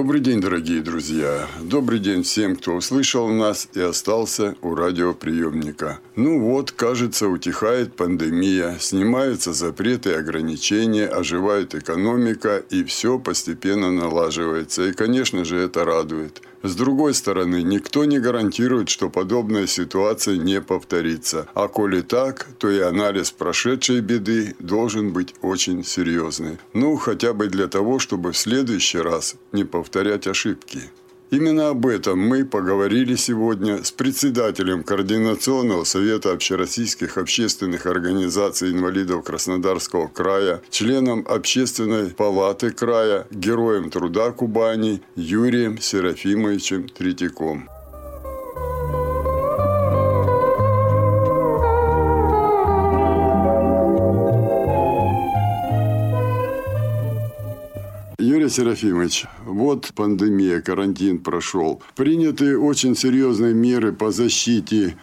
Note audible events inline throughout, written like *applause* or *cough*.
Добрый день, дорогие друзья. Добрый день всем, кто услышал нас и остался у радиоприемника. Ну вот, кажется, утихает пандемия, снимаются запреты и ограничения, оживает экономика, и все постепенно налаживается. И, конечно же, это радует. С другой стороны, никто не гарантирует, что подобная ситуация не повторится. А коли так, то и анализ прошедшей беды должен быть очень серьезный. Ну, хотя бы для того, чтобы в следующий раз не повторять ошибки. Именно об этом мы поговорили сегодня с председателем Координационного совета общероссийских общественных организаций инвалидов Краснодарского края, членом Общественной палаты края, героем труда Кубани Юрием Серафимовичем Третьяком. Серафимович, вот пандемия, карантин прошел. Приняты очень серьезные меры по защите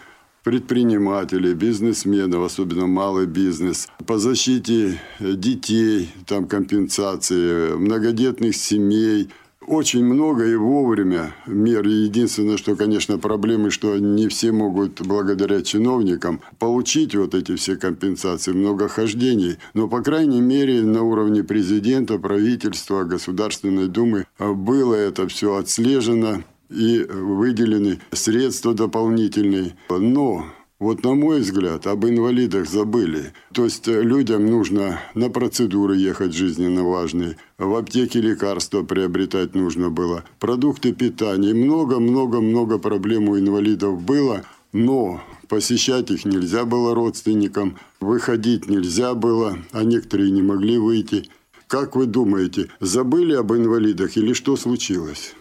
предпринимателей, бизнесменов, особенно малый бизнес, по защите детей, там компенсации, многодетных семей, очень много и вовремя мер. Единственное, что, конечно, проблемы, что не все могут благодаря чиновникам получить вот эти все компенсации, много хождений. Но, по крайней мере, на уровне президента, правительства, Государственной Думы было это все отслежено и выделены средства дополнительные. Но вот на мой взгляд, об инвалидах забыли. То есть э, людям нужно на процедуры ехать жизненно важные, в аптеке лекарства приобретать нужно было, продукты питания. Много-много-много проблем у инвалидов было, но посещать их нельзя было родственникам, выходить нельзя было, а некоторые не могли выйти. Как вы думаете, забыли об инвалидах или что случилось?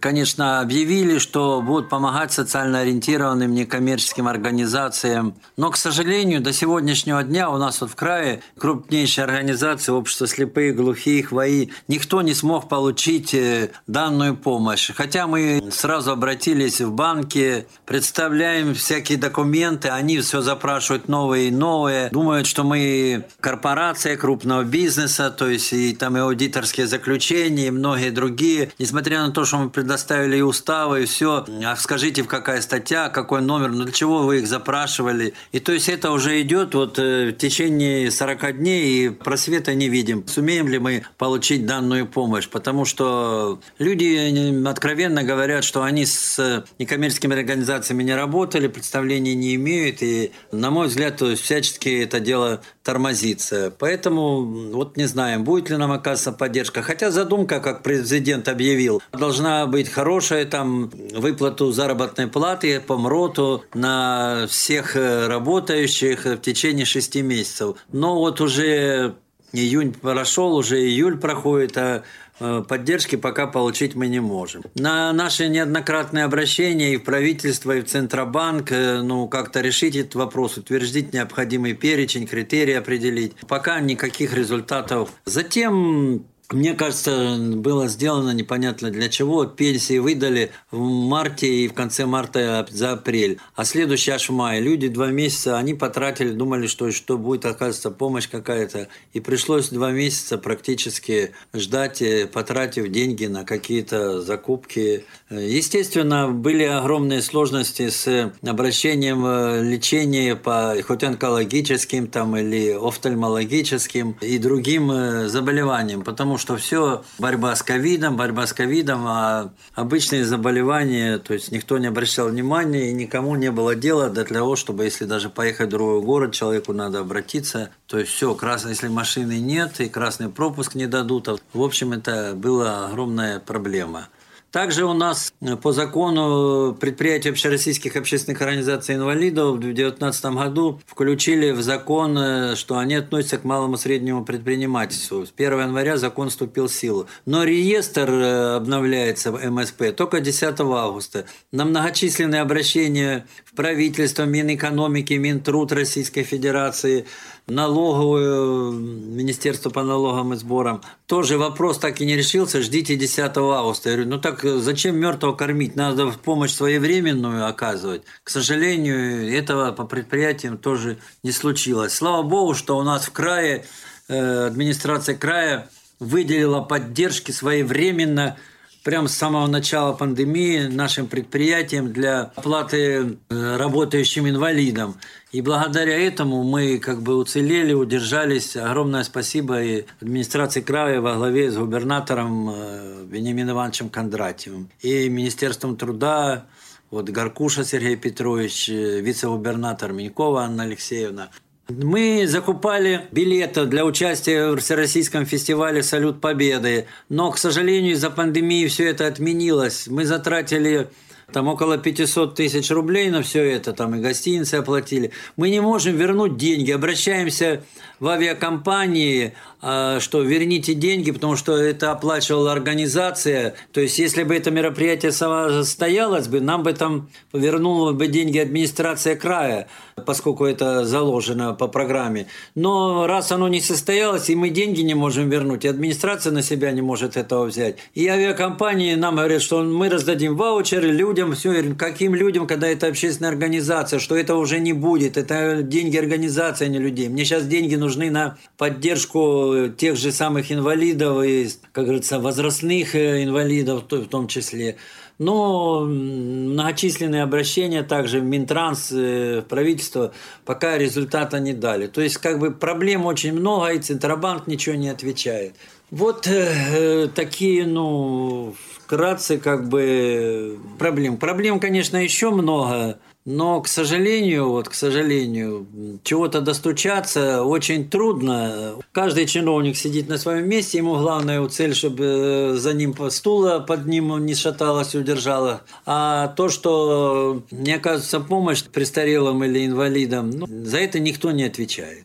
Конечно, объявили, что будут помогать социально ориентированным некоммерческим организациям. Но, к сожалению, до сегодняшнего дня у нас вот в крае крупнейшие организации общества слепых, глухих, ВАИ, никто не смог получить э, данную помощь. Хотя мы сразу обратились в банки, представляем всякие документы, они все запрашивают новые и новые, думают, что мы корпорация крупного бизнеса, то есть и там и аудиторские заключения, и многие другие. Несмотря на то, что мы предоставили и уставы, и все. А скажите, в какая статья, какой номер, ну для чего вы их запрашивали? И то есть это уже идет вот э, в течение 40 дней, и просвета не видим. Сумеем ли мы получить данную помощь? Потому что люди откровенно говорят, что они с некоммерческими организациями не работали, представления не имеют, и, на мой взгляд, то всячески это дело тормозится. Поэтому вот не знаем, будет ли нам оказываться поддержка. Хотя задумка, как президент объявил, должна быть хорошая, там выплату заработной платы по МРОТу на всех э, работающих в течение шести месяцев. Но вот уже июнь прошел, уже июль проходит, а Э, поддержки пока получить мы не можем. На наши неоднократные обращения и в правительство, и в Центробанк, э, ну, как-то решить этот вопрос, утвердить необходимый перечень, критерии определить. Пока никаких результатов. Затем мне кажется, было сделано непонятно для чего. Пенсии выдали в марте и в конце марта за апрель. А следующий аж в мае. Люди два месяца, они потратили, думали, что, что будет, оказывается, помощь какая-то. И пришлось два месяца практически ждать, э, потратив деньги на какие-то закупки. Естественно, были огромные сложности с обращением э, лечения по хоть онкологическим там, или офтальмологическим и другим э, заболеваниям. Потому что все борьба с ковидом, борьба с ковидом, а обычные заболевания, то есть никто не обращал внимания и никому не было дела для того, чтобы если даже поехать в другой город, человеку надо обратиться, то есть все, красный, если машины нет и красный пропуск не дадут, в общем, это была огромная проблема. Также у нас по закону предприятия общероссийских общественных организаций инвалидов в 2019 году включили в закон, э, что они относятся к малому среднему предпринимательству. С 1 января закон вступил в силу. Но реестр э, обновляется в МСП только 10 августа. На многочисленные обращения в правительство, Минэкономики, Минтруд Российской Федерации – налоговую, Министерство по налогам и сборам. Тоже вопрос так и не решился, ждите 10 августа. Я говорю, ну так зачем мертвого кормить? Надо помощь своевременную оказывать. К сожалению, этого по предприятиям тоже не случилось. Слава богу, что у нас в крае, э, администрация края выделила поддержки своевременно прямо с самого начала пандемии нашим предприятиям для оплаты э, работающим инвалидам. И благодаря этому мы как бы уцелели, удержались. Огромное спасибо и администрации края во главе с губернатором э, Вениамином Ивановичем Кондратьевым и Министерством труда, вот Гаркуша Сергей Петрович, э, вице-губернатор Минькова Анна Алексеевна. Мы закупали билеты для участия в Всероссийском фестивале «Салют Победы», но, к сожалению, из-за пандемии все это отменилось. Мы затратили там около 500 тысяч рублей на все это, там и гостиницы оплатили. Мы не можем вернуть деньги, обращаемся в авиакомпании, а, что верните деньги, потому что это оплачивала организация. То есть, если бы это мероприятие состоялось бы, нам бы там вернула бы деньги администрация края, поскольку это заложено по программе. Но раз оно не состоялось, и мы деньги не можем вернуть, и администрация на себя не может этого взять. И авиакомпании нам говорят, что мы раздадим ваучеры людям, все, каким людям, когда это общественная организация, что это уже не будет, это деньги организации, а не людей. Мне сейчас деньги нужны на поддержку тех же самых инвалидов и, как говорится, возрастных э, инвалидов в том числе. Но многочисленные обращения также в Минтранс, э, в правительство пока результата не дали. То есть как бы проблем очень много, и Центробанк ничего не отвечает. Вот э, такие, ну, вкратце как бы проблем. Проблем, конечно, еще много. Но, к сожалению, вот, к сожалению, чего-то достучаться очень трудно. Каждый чиновник сидит на своем месте, ему главное цель, чтобы э, за ним стула под ним не шаталась, удержала. А то, что не оказывается помощь престарелым или инвалидам, ну, за это никто не отвечает.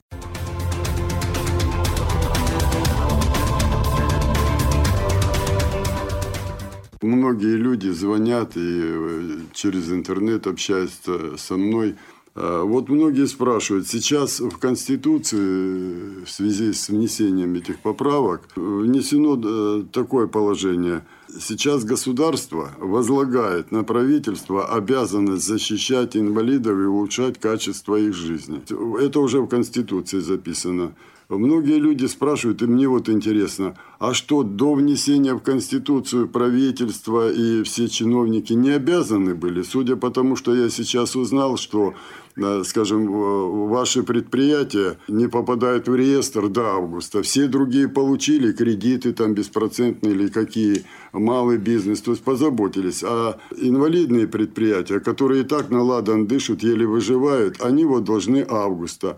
Многие люди звонят и э, через интернет общаются со мной. А, вот многие спрашивают, сейчас в Конституции в связи с внесением этих поправок внесено э, такое положение. Сейчас государство возлагает на правительство обязанность защищать инвалидов и улучшать качество их жизни. Это уже в Конституции записано. Многие люди спрашивают, и мне вот интересно, а что до внесения в Конституцию правительства и все чиновники не обязаны были? Судя по тому, что я сейчас узнал, что, э, скажем, ваши предприятия не попадают в реестр до августа. Все другие получили кредиты там беспроцентные или какие, малый бизнес, то есть позаботились. А инвалидные предприятия, которые и так на ладан дышат, еле выживают, они вот должны августа.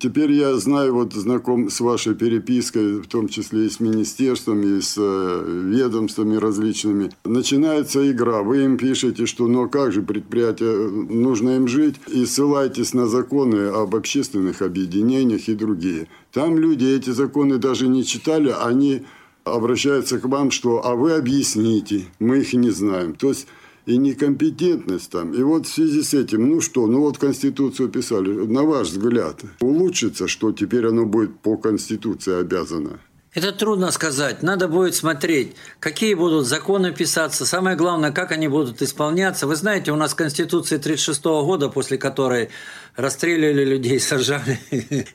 Теперь я знаю, вот знаком с вашей перепиской, в том числе и с министерством, и с э, ведомствами различными. Начинается игра. Вы им пишете, что а как же предприятие, нужно им жить, и ссылаетесь на законы об общественных объединениях и другие. Там люди эти законы даже не читали, они обращаются к вам, что «а вы объясните, мы их не знаем». То есть и некомпетентность там. И вот в связи с этим, ну что, ну вот Конституцию писали, на ваш взгляд, улучшится, что теперь оно будет по Конституции обязано? Это трудно сказать. Надо будет смотреть, какие будут законы писаться. Самое главное, как они будут исполняться. Вы знаете, у нас Конституция 1936 года, после которой расстреливали людей, *laughs* сажали.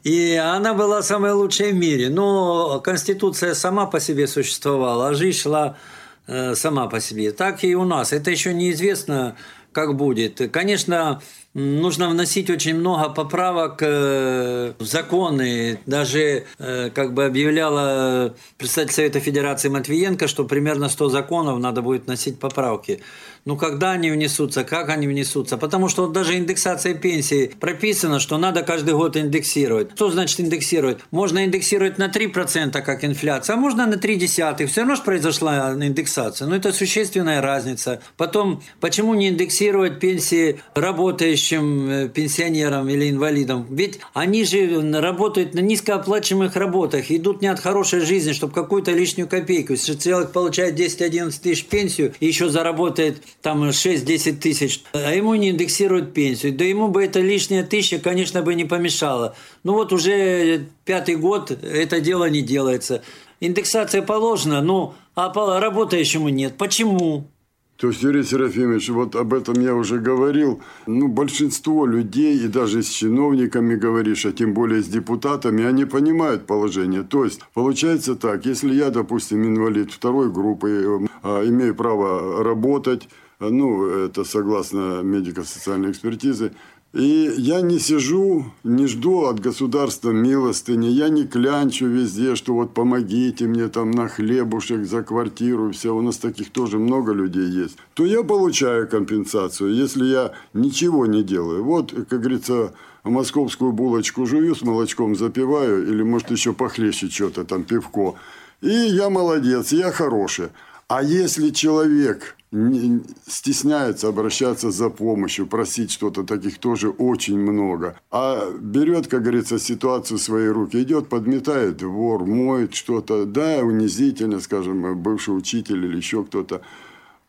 И она была самая лучшая в мире. Но Конституция сама по себе существовала, а жизнь шла сама по себе, так и у нас. Это еще неизвестно, как будет. Конечно, нужно вносить очень много поправок э, в законы. Даже э, как бы объявляла представитель Совета Федерации Матвиенко, что примерно 100 законов надо будет вносить поправки. Ну, когда они внесутся, как они внесутся? Потому что вот даже индексация пенсии прописано, что надо каждый год индексировать. Что значит индексировать? Можно индексировать на 3%, как инфляция, а можно на 3 десятых. Все равно же произошла индексация. Но это существенная разница. Потом, почему не индексировать пенсии работающим э, пенсионерам или инвалидам? Ведь они же работают на низкооплачиваемых работах, идут не от хорошей жизни, чтобы какую-то лишнюю копейку. Если человек получает 10-11 тысяч пенсию и еще заработает там 6-10 тысяч, а ему не индексируют пенсию. Да ему бы это лишняя тысяча, конечно, бы не помешала. Ну вот уже пятый год это дело не делается. Индексация положена, но а работающему нет. Почему? То есть, Юрий Серафимович, вот об этом я уже говорил. Ну, большинство людей, и даже с чиновниками говоришь, а тем более с депутатами, они понимают положение. То есть, получается так, если я, допустим, инвалид второй группы, э, имею право работать, ну, это согласно медико-социальной экспертизе, и я не сижу, не жду от государства милостыни, я не клянчу везде, что вот помогите мне там на хлебушек за квартиру, все, у нас таких тоже много людей есть, то я получаю компенсацию, если я ничего не делаю. Вот, как говорится, московскую булочку жую, с молочком запиваю, или, может, еще похлеще что-то, там, пивко. И я молодец, я хороший. А если человек не, стесняется обращаться за помощью, просить что-то, таких тоже очень много. А берет, как говорится, ситуацию в свои руки, идет, подметает двор, моет что-то, да, унизительно, скажем, бывший учитель или еще кто-то.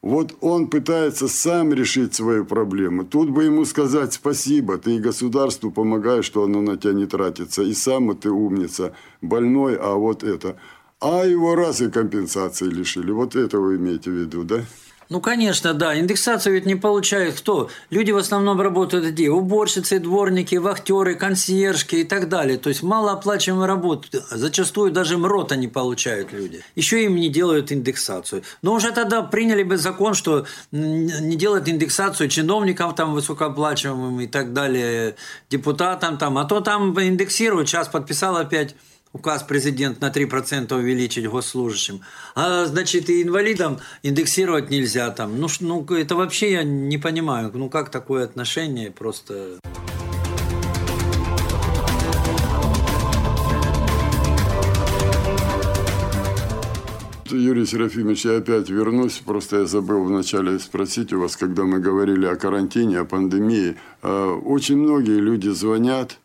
Вот он пытается сам решить свою проблему. Тут бы ему сказать спасибо, ты и государству помогаешь, что оно на тебя не тратится, и сам ты умница, больной, а вот это. А его раз и компенсации лишили. Вот это вы имеете в виду, да? Ну, конечно, да. Индексацию ведь не получают кто? Люди в основном работают где? Уборщицы, дворники, вахтеры, консьержки и так далее. То есть малооплачиваемую работу. Зачастую даже МРОТа не получают люди. Еще им не делают индексацию. Но уже тогда приняли бы закон, что не делают индексацию чиновникам там высокооплачиваемым и так далее, депутатам там. А то там индексируют. Сейчас подписал опять указ президент на 3% увеличить госслужащим. А значит, и инвалидам индексировать нельзя там. Ну, ну, это вообще я не понимаю. Ну, как такое отношение просто... Юрий Серафимович, я опять вернусь. Просто я забыл вначале спросить у вас, когда мы говорили о карантине, о пандемии. А, очень многие люди звонят,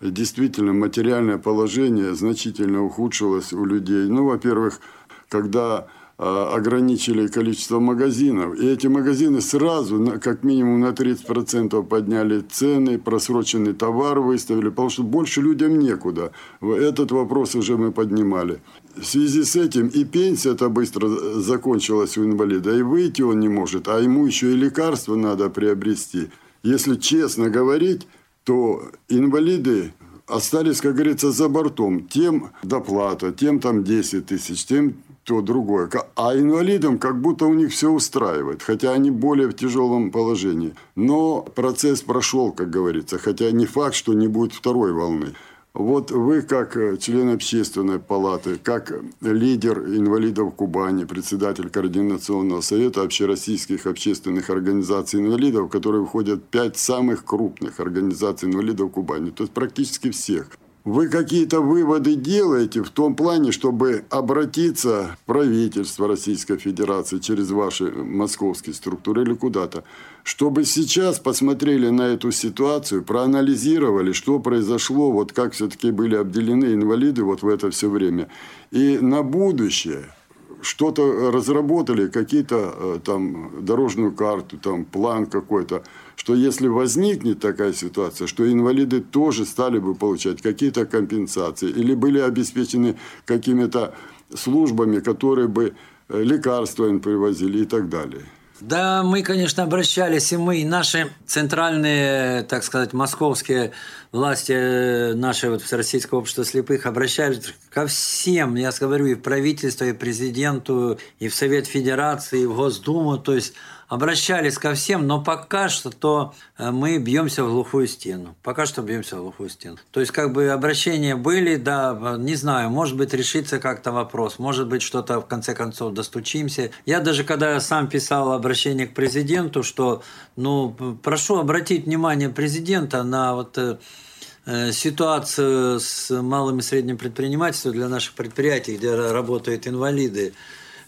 действительно материальное положение значительно ухудшилось у людей. Ну, во-первых, когда а, ограничили количество магазинов. И эти магазины сразу, как минимум на 30% подняли цены, просроченный товар выставили, потому что больше людям некуда. Этот вопрос уже мы поднимали. В связи с этим и пенсия-то быстро закончилась у инвалида, и выйти он не может, а ему еще и лекарства надо приобрести. Если честно говорить, то инвалиды остались, как говорится, за бортом. Тем доплата, тем там 10 тысяч, тем то другое. А инвалидам как будто у них все устраивает, хотя они более в тяжелом положении. Но процесс прошел, как говорится, хотя не факт, что не будет второй волны. Вот вы, как э, член общественной палаты, как лидер инвалидов Кубани, председатель Координационного совета общероссийских общественных организаций инвалидов, которые входят в пять самых крупных организаций инвалидов Кубани, то есть практически всех – вы какие-то выводы делаете в том плане, чтобы обратиться в правительство Российской Федерации через ваши московские структуры или куда-то, чтобы сейчас посмотрели на эту ситуацию, проанализировали, что произошло, вот как все-таки были обделены инвалиды вот в это все время. И на будущее что-то разработали, какие-то э, там дорожную карту, там план какой-то, что если возникнет такая ситуация, что инвалиды тоже стали бы получать какие-то компенсации или были обеспечены какими-то службами, которые бы э, лекарства им привозили и так далее. Да, мы, конечно, обращались, и мы, и наши центральные, так сказать, московские власти, э, наше вот Всероссийское общество слепых обращались ко всем, я говорю, и в правительство, и президенту, и в Совет Федерации, и в Госдуму, то есть обращались ко всем, но пока что то э, мы бьемся в глухую стену. Пока что бьемся в глухую стену. То есть, как бы обращения были, да, не знаю, может быть, решится как-то вопрос, может быть, что-то в конце концов достучимся. Я даже когда сам писал обращение к президенту, что, ну, прошу обратить внимание президента на вот э, э, ситуацию с малым и средним предпринимательством для наших предприятий, где работают инвалиды.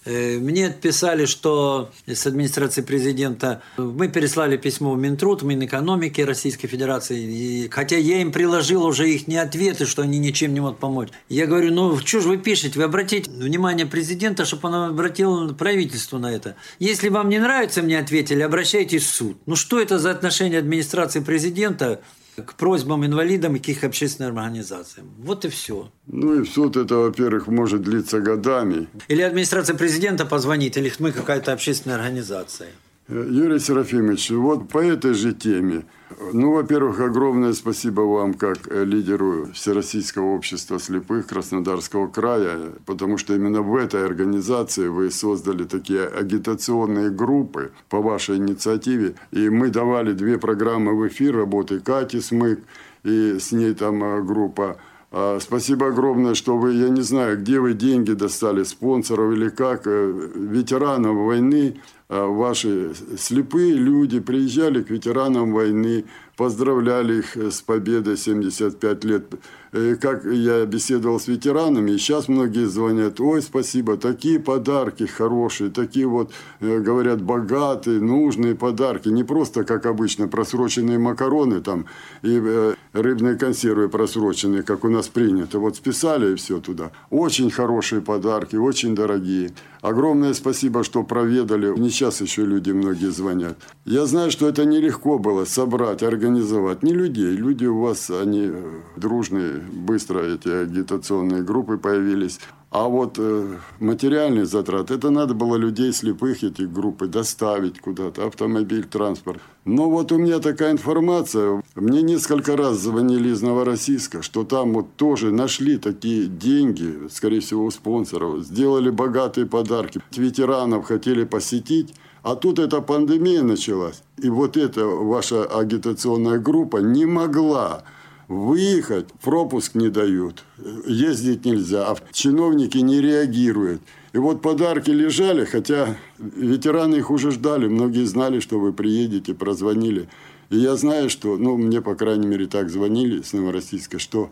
Э, мне отписали, что с администрации президента мы переслали письмо в Минтруд, Минэкономики Российской Федерации, и, хотя я им приложил уже их не ответы, что они ничем не могут помочь. Я говорю, ну что же вы пишете? Вы обратите внимание президента, чтобы он обратил правительство на это. Если вам не нравится, мне ответили, обращайтесь в суд. Ну что это за отношение администрации президента к просьбам инвалидам и к их общественным организациям. Вот и все. Ну и суд это, во-первых, может длиться годами. Или администрация президента позвонит, или мы какая-то общественная организация. Юрий Серафимович, вот по этой же теме. Ну, во-первых, огромное спасибо вам, как лидеру Всероссийского общества слепых Краснодарского края, потому что именно в этой организации вы создали такие агитационные группы по вашей инициативе. И мы давали две программы в эфир работы Кати Смык, и с ней там э, группа а, Спасибо огромное, что вы, я не знаю, где вы деньги достали, спонсоров или как, э, ветеранов войны, ваши слепые люди приезжали к ветеранам войны, поздравляли их с победой 75 лет. И как я беседовал с ветеранами, сейчас многие звонят, ой, спасибо, такие подарки хорошие, такие вот, э, говорят, богатые, нужные подарки. Не просто, как обычно, просроченные макароны там и э, рыбные консервы просроченные, как у нас принято. Вот списали и все туда. Очень хорошие подарки, очень дорогие. Огромное спасибо, что проведали. Не сейчас еще люди многие звонят. Я знаю, что это нелегко было собрать, организовать. Не людей. Люди у вас, они э, дружные, быстро эти агитационные группы появились. А вот э, материальный затрат, это надо было людей слепых, эти группы, доставить куда-то, автомобиль, транспорт. Но вот у меня такая информация, мне несколько раз звонили из Новороссийска, что там вот тоже нашли такие деньги, скорее всего, у спонсоров, сделали богатые подарки. Ветеранов хотели посетить, а тут эта пандемия началась. И вот эта ваша агитационная группа не могла выехать, пропуск не дают, ездить нельзя, а чиновники не реагируют. И вот подарки лежали, хотя ветераны их уже ждали, многие знали, что вы приедете, прозвонили. И я знаю, что, ну, мне, по крайней мере, так звонили с Новороссийска, что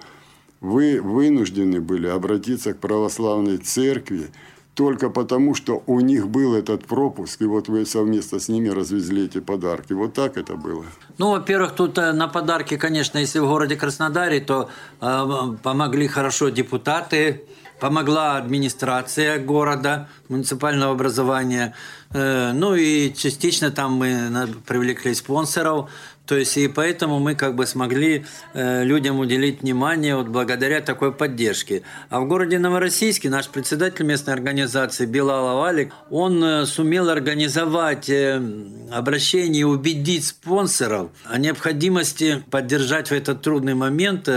вы вынуждены были обратиться к православной церкви, только потому, что у них был этот пропуск, и вот вы совместно с ними развезли эти подарки. Вот так это было. Ну, во-первых, тут э, на подарки, конечно, если в городе Краснодаре, то э, помогли хорошо депутаты, помогла администрация города, муниципального образования. Э, ну и частично там мы привлекли спонсоров. То есть и поэтому мы как бы смогли э, людям уделить внимание вот благодаря такой поддержке. А в городе Новороссийске наш председатель местной организации Билал Авалик, он э, сумел организовать э, обращение и убедить спонсоров о необходимости поддержать в этот трудный момент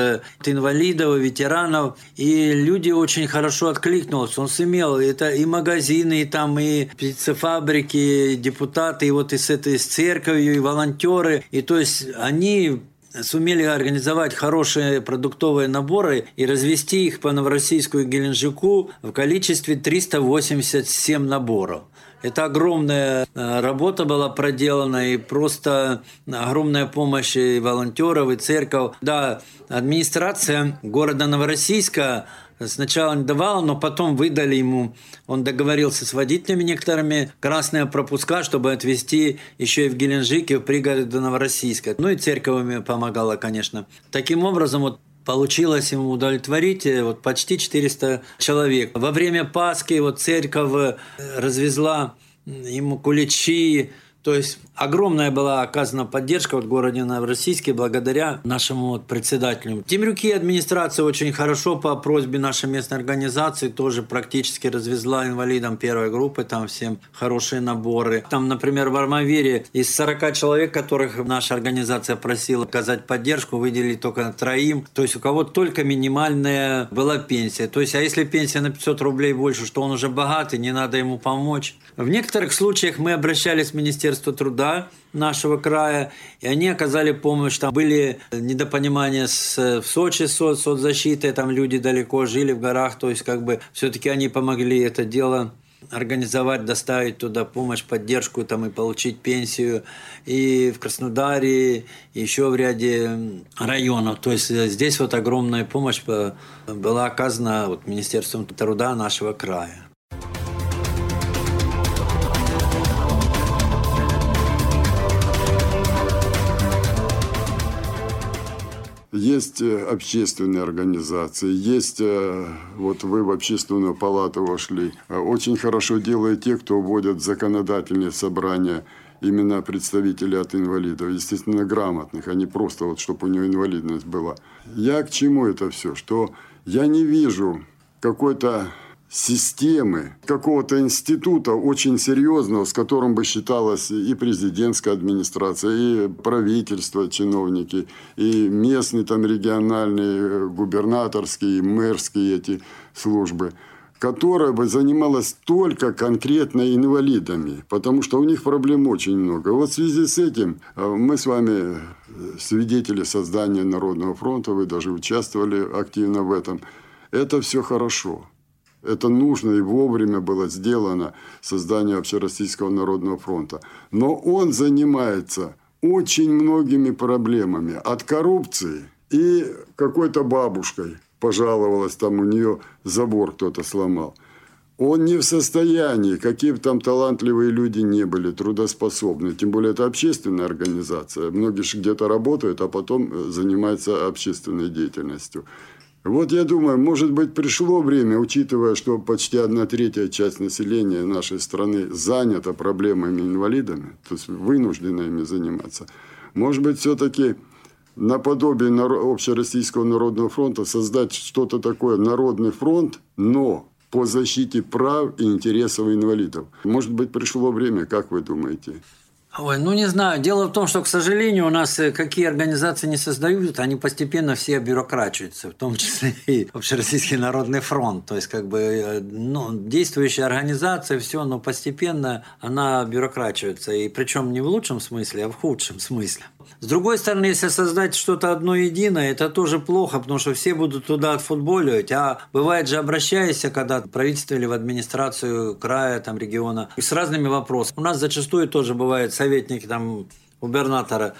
инвалидов, ветеранов. И люди очень хорошо откликнулись. Он сумел, это и магазины, и там и птицефабрики, и депутаты, и вот и с этой с церковью, и волонтеры. И то есть они сумели организовать хорошие продуктовые наборы и развести их по Новороссийску и Геленджику в количестве 387 наборов. Это огромная э, работа была проделана и просто огромная помощь и волонтеров, и церковь. Да, администрация города Новороссийска Сначала не давала, но потом выдали ему, он договорился с водителями некоторыми, красные пропуска, чтобы отвезти еще и в Геленджике, в пригороду Новороссийска. Ну и церковь помогала, конечно. Таким образом, вот получилось ему удовлетворить э, вот почти 400 человек. Во время Пасхи вот церковь э, развезла ему куличи, то есть огромная была оказана поддержка вот в городе Новороссийске благодаря нашему вот председателю. Темрюки администрация очень хорошо по просьбе нашей местной организации тоже практически развезла инвалидам первой группы, там всем хорошие наборы. Там, например, в Армавире из 40 человек, которых наша организация просила оказать поддержку, выделили только троим. То есть у кого только минимальная была пенсия. То есть, а если пенсия на 500 рублей больше, что он уже богатый, не надо ему помочь. В некоторых случаях мы обращались в Министерство труда нашего края, и они оказали помощь. Там были недопонимания с, в Сочи с соцзащитой, там люди далеко жили в горах, то есть как бы все-таки они помогли это дело организовать, доставить туда помощь, поддержку там и получить пенсию. И в Краснодаре, и еще в ряде районов. То есть здесь вот огромная помощь была оказана вот Министерством труда нашего края. Есть э, общественные организации, есть, э, вот вы в общественную палату вошли. Э, очень хорошо делают те, кто вводят законодательные собрания именно представители от инвалидов, естественно, грамотных, а не просто вот, чтобы у него инвалидность была. Я к чему это все? Что я не вижу какой-то системы, какого-то института очень серьезного, с которым бы считалась и президентская администрация, и правительство, чиновники, и местные там региональные, губернаторские, и мэрские эти службы, которая бы занималась только конкретно инвалидами, потому что у них проблем очень много. Вот в связи с этим э, мы с вами э, свидетели создания Народного фронта, вы даже участвовали активно в этом. Это все хорошо. Это нужно и вовремя было сделано создание Общероссийского народного фронта. Но он занимается очень многими проблемами. От коррупции и какой-то бабушкой пожаловалась, там у нее забор кто-то сломал. Он не в состоянии, какие бы там талантливые люди не были, трудоспособны. Тем более это общественная организация. Многие же где-то работают, а потом занимаются общественной деятельностью. Вот я думаю, может быть, пришло время, учитывая, что почти одна третья часть населения нашей страны занята проблемами инвалидами, то есть вынуждена ими заниматься. Может быть, все-таки наподобие Общероссийского народного фронта создать что-то такое, народный фронт, но по защите прав и интересов инвалидов. Может быть, пришло время, как вы думаете? Ой, ну не знаю. Дело в том, что, к сожалению, у нас э, какие организации не создают, они постепенно все бюрократичаются, в том *laughs* числе и Общероссийский народный фронт. То есть, как бы, э, ну, действующая организация, все, но постепенно она бюрократичается. И причем не в лучшем смысле, а в худшем смысле. С другой стороны, если создать что-то одно единое, это тоже плохо, потому что все будут туда отфутболивать. А бывает же, обращаясь, когда правительство или в администрацию края, там, региона, с разными вопросами. У нас зачастую тоже бывают советники там, губернатора.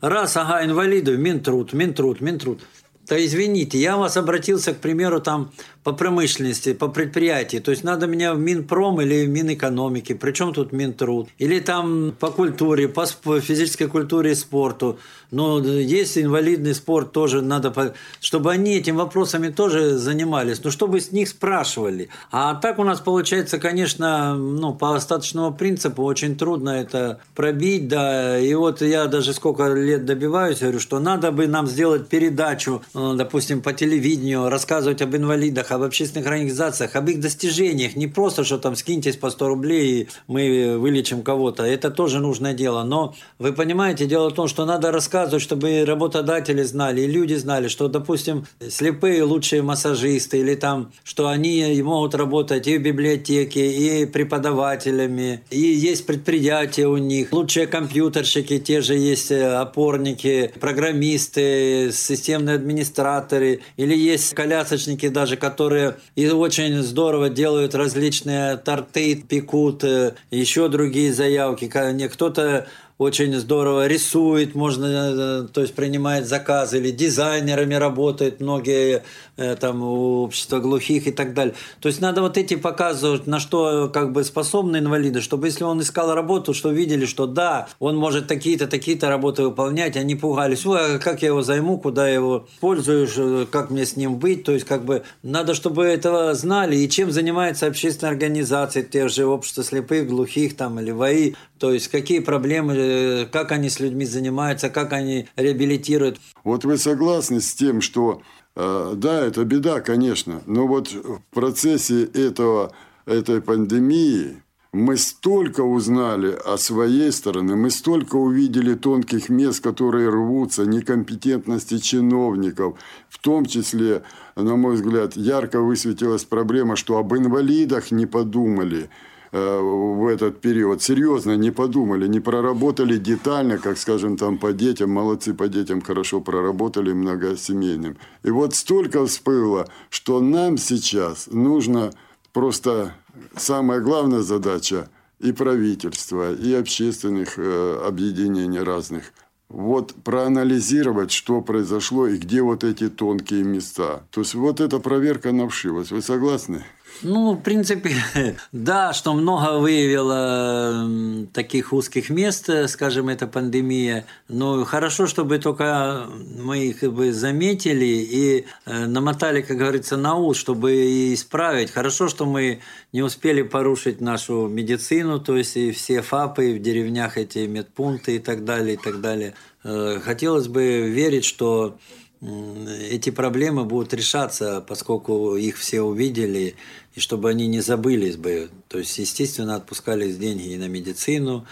Раз, ага, инвалиды, Минтруд, Минтруд, Минтруд. Да извините, я вас обратился, к примеру, там по промышленности, по предприятию. То есть надо меня в Минпром или в Минэкономике. Причем тут Минтруд. Или там по культуре, по физической культуре и спорту. Но есть инвалидный спорт тоже надо, чтобы они этим вопросами тоже занимались. Но чтобы с них спрашивали. А так у нас получается, конечно, ну, по остаточному принципу очень трудно это пробить. Да. И вот я даже сколько лет добиваюсь, говорю, что надо бы нам сделать передачу, э, допустим, по телевидению, рассказывать об инвалидах, об общественных организациях, об их достижениях. Не просто, что там скиньтесь по 100 рублей, и мы вылечим кого-то. Это тоже нужное дело. Но вы понимаете, дело в том, что надо рассказывать, чтобы работодатели знали, и люди знали, что, допустим, слепые лучшие массажисты, или там, что они могут работать и в библиотеке, и преподавателями, и есть предприятия у них, лучшие компьютерщики, те же есть э, опорники, программисты, системные администраторы, или есть колясочники даже, которые которые и очень здорово делают различные торты, пекут, э, еще другие заявки. Кто-то очень здорово рисует, можно, э, то есть принимает заказы, или дизайнерами работает многие э, там общества глухих и так далее. То есть надо вот эти показывать, на что как бы способны инвалиды, чтобы если он искал работу, что видели, что да, он может такие-то, такие-то работы выполнять, они пугались, ой, а как я его займу, куда я его пользуюсь, как мне с ним быть, то есть как бы надо, чтобы этого знали, и чем занимается общественная организация, те же общества слепых, глухих там или ВАИ, то есть какие проблемы э, как они с людьми занимаются, как они реабилитируют. Вот вы согласны с тем, что э, да, это беда, конечно, но вот в процессе этого, этой пандемии мы столько узнали о своей стороне, мы столько увидели тонких мест, которые рвутся, некомпетентности чиновников. В том числе, на мой взгляд, ярко высветилась проблема, что об инвалидах не подумали э, в этот период. Серьезно не подумали, не проработали детально, как, скажем, там по детям, молодцы по детям хорошо проработали многосемейным. И вот столько всплыло, что нам сейчас нужно просто самая главная задача и правительства, и общественных э, объединений разных вот проанализировать, что произошло и где вот эти тонкие места. То есть вот эта проверка на вшивость. Вы согласны? Ну, в принципе, *laughs* да, что много выявило таких узких мест, скажем, эта пандемия. Но хорошо, чтобы только мы их бы заметили и э, намотали, как говорится, на ус, чтобы исправить. Хорошо, что мы не успели порушить нашу медицину, то есть и все ФАПы, в деревнях эти медпункты и так далее, и так далее. Э, хотелось бы верить, что эти проблемы будут решаться, поскольку их все увидели, и чтобы они не забылись бы. То есть, естественно, отпускались деньги и на медицину,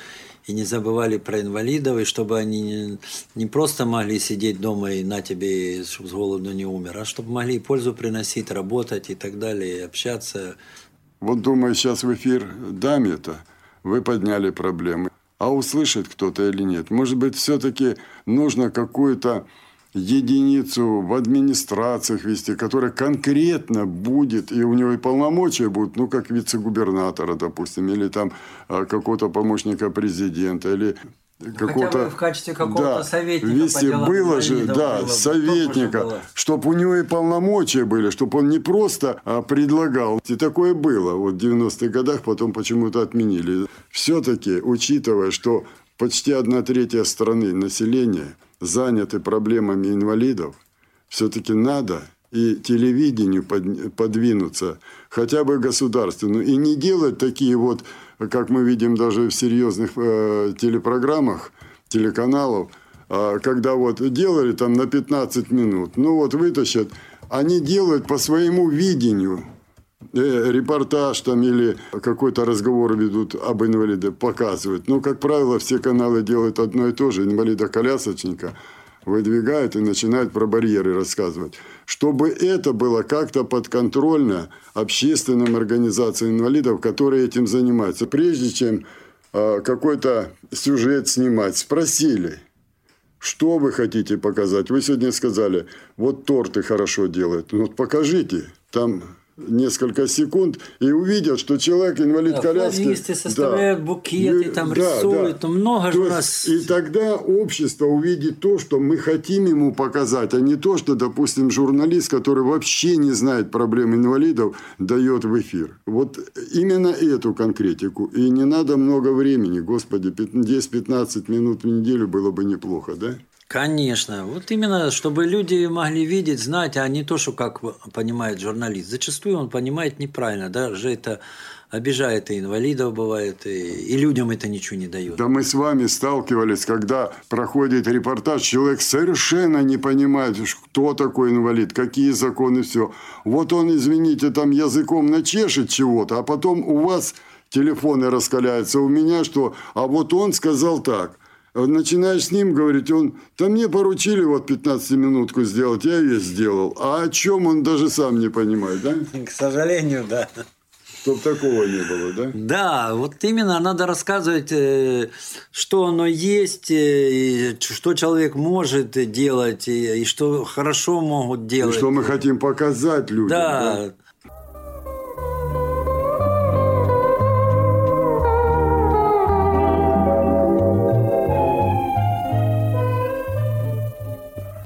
и не забывали про инвалидов, и чтобы они не просто могли сидеть дома и на тебе, чтобы с голоду не умер, а чтобы могли пользу приносить, работать и так далее, общаться. Вот думаю, сейчас в эфир дам это, вы подняли проблемы. А услышит кто-то или нет? Может быть, все-таки нужно какую-то единицу в администрациях вести, которая конкретно будет, и у него и полномочия будут, ну, как вице-губернатора, допустим, или там а, какого-то помощника президента, или какого-то... в качестве какого-то да, советника вести было же, да, было, советника, чтобы у него и полномочия были, чтобы он не просто а, предлагал. И такое было вот в 90-х годах, потом почему-то отменили. Все-таки, учитывая, что почти одна третья страны населения – заняты проблемами инвалидов, все-таки надо и телевидению подвинуться, хотя бы государственному, и не делать такие вот, как мы видим даже в серьезных э, телепрограммах, телеканалов, э, когда вот делали там на 15 минут, ну вот вытащат, они делают по своему видению, репортаж там или какой-то разговор ведут об инвалиде, показывают. Но, как правило, все каналы делают одно и то же. Инвалида-колясочника – выдвигают и начинают про барьеры рассказывать. Чтобы это было как-то подконтрольно общественным организациям инвалидов, которые этим занимаются. Прежде чем э, какой-то сюжет снимать, спросили, что вы хотите показать. Вы сегодня сказали, вот торты хорошо делают. Ну, вот покажите. Там несколько секунд и увидят, что человек инвалид да, коляски. Флористы составляют да, букеты, там да, рисуют, да. много же у нас. И тогда общество увидит то, что мы хотим ему показать, а не то, что, допустим, журналист, который вообще не знает проблем инвалидов, дает в эфир. Вот именно эту конкретику. И не надо много времени, господи, 10-15 минут в неделю было бы неплохо, да? Конечно. Вот именно, чтобы люди могли видеть, знать, а не то, что как понимает журналист. Зачастую он понимает неправильно. Даже это обижает и инвалидов бывает, и, и людям это ничего не дает. Да мы с вами сталкивались, когда проходит репортаж, человек совершенно не понимает, кто такой инвалид, какие законы, все. Вот он, извините, там языком начешет чего-то, а потом у вас телефоны раскаляются, у меня что? А вот он сказал так – начинаешь с ним говорить, он, да мне поручили вот 15-минутку сделать, я ее сделал. А о чем он даже сам не понимает, да? *laughs* К сожалению, да. Чтобы такого не было, да? Да, вот именно надо рассказывать, э, что оно есть, э, что человек может делать, и что хорошо могут делать. И что мы хотим показать людям. Да. да?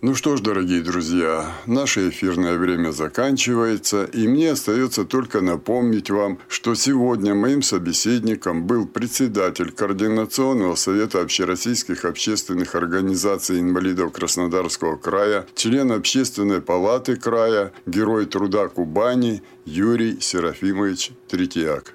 Ну что ж, дорогие друзья, наше эфирное время заканчивается, и мне остается только напомнить вам, что сегодня моим собеседником был председатель Координационного совета общероссийских общественных организаций инвалидов Краснодарского края, член Общественной палаты края, герой труда Кубани Юрий Серафимович Третьяк.